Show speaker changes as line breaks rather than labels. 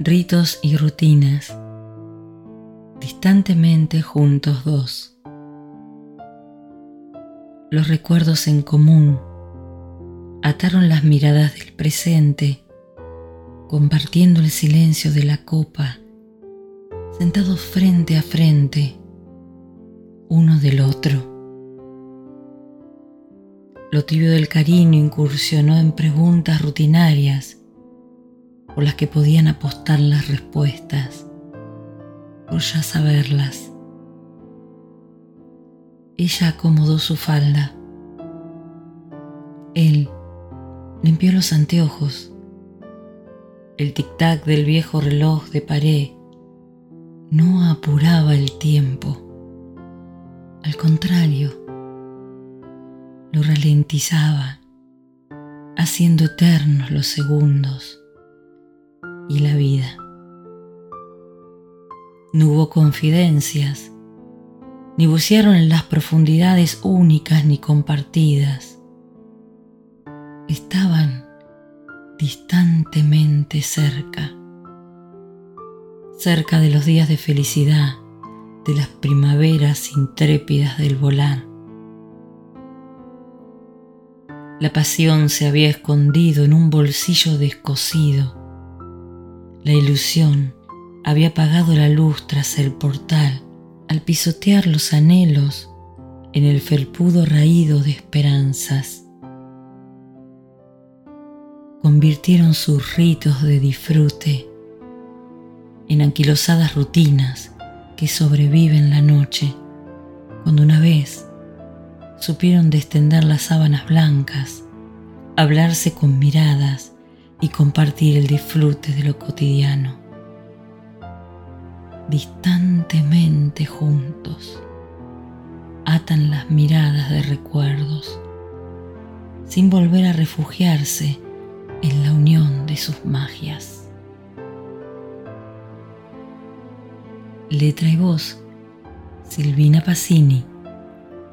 Ritos y rutinas, distantemente juntos dos. Los recuerdos en común ataron las miradas del presente, compartiendo el silencio de la copa, sentados frente a frente, uno del otro. Lo tibio del cariño incursionó en preguntas rutinarias por las que podían apostar las respuestas, por ya saberlas. Ella acomodó su falda. Él limpió los anteojos. El tic-tac del viejo reloj de pared no apuraba el tiempo. Lo ralentizaba, haciendo eternos los segundos y la vida. No hubo confidencias, ni bucearon en las profundidades únicas ni compartidas. Estaban distantemente cerca, cerca de los días de felicidad, de las primaveras intrépidas del volar. La pasión se había escondido en un bolsillo descosido la ilusión había apagado la luz tras el portal al pisotear los anhelos en el felpudo raído de esperanzas. Convirtieron sus ritos de disfrute en anquilosadas rutinas que sobreviven la noche, cuando una vez supieron destender las sábanas blancas, hablarse con miradas y compartir el disfrute de lo cotidiano. Distantemente juntos, atan las miradas de recuerdos, sin volver a refugiarse en la unión de sus magias. Letra y voz, Silvina Pacini,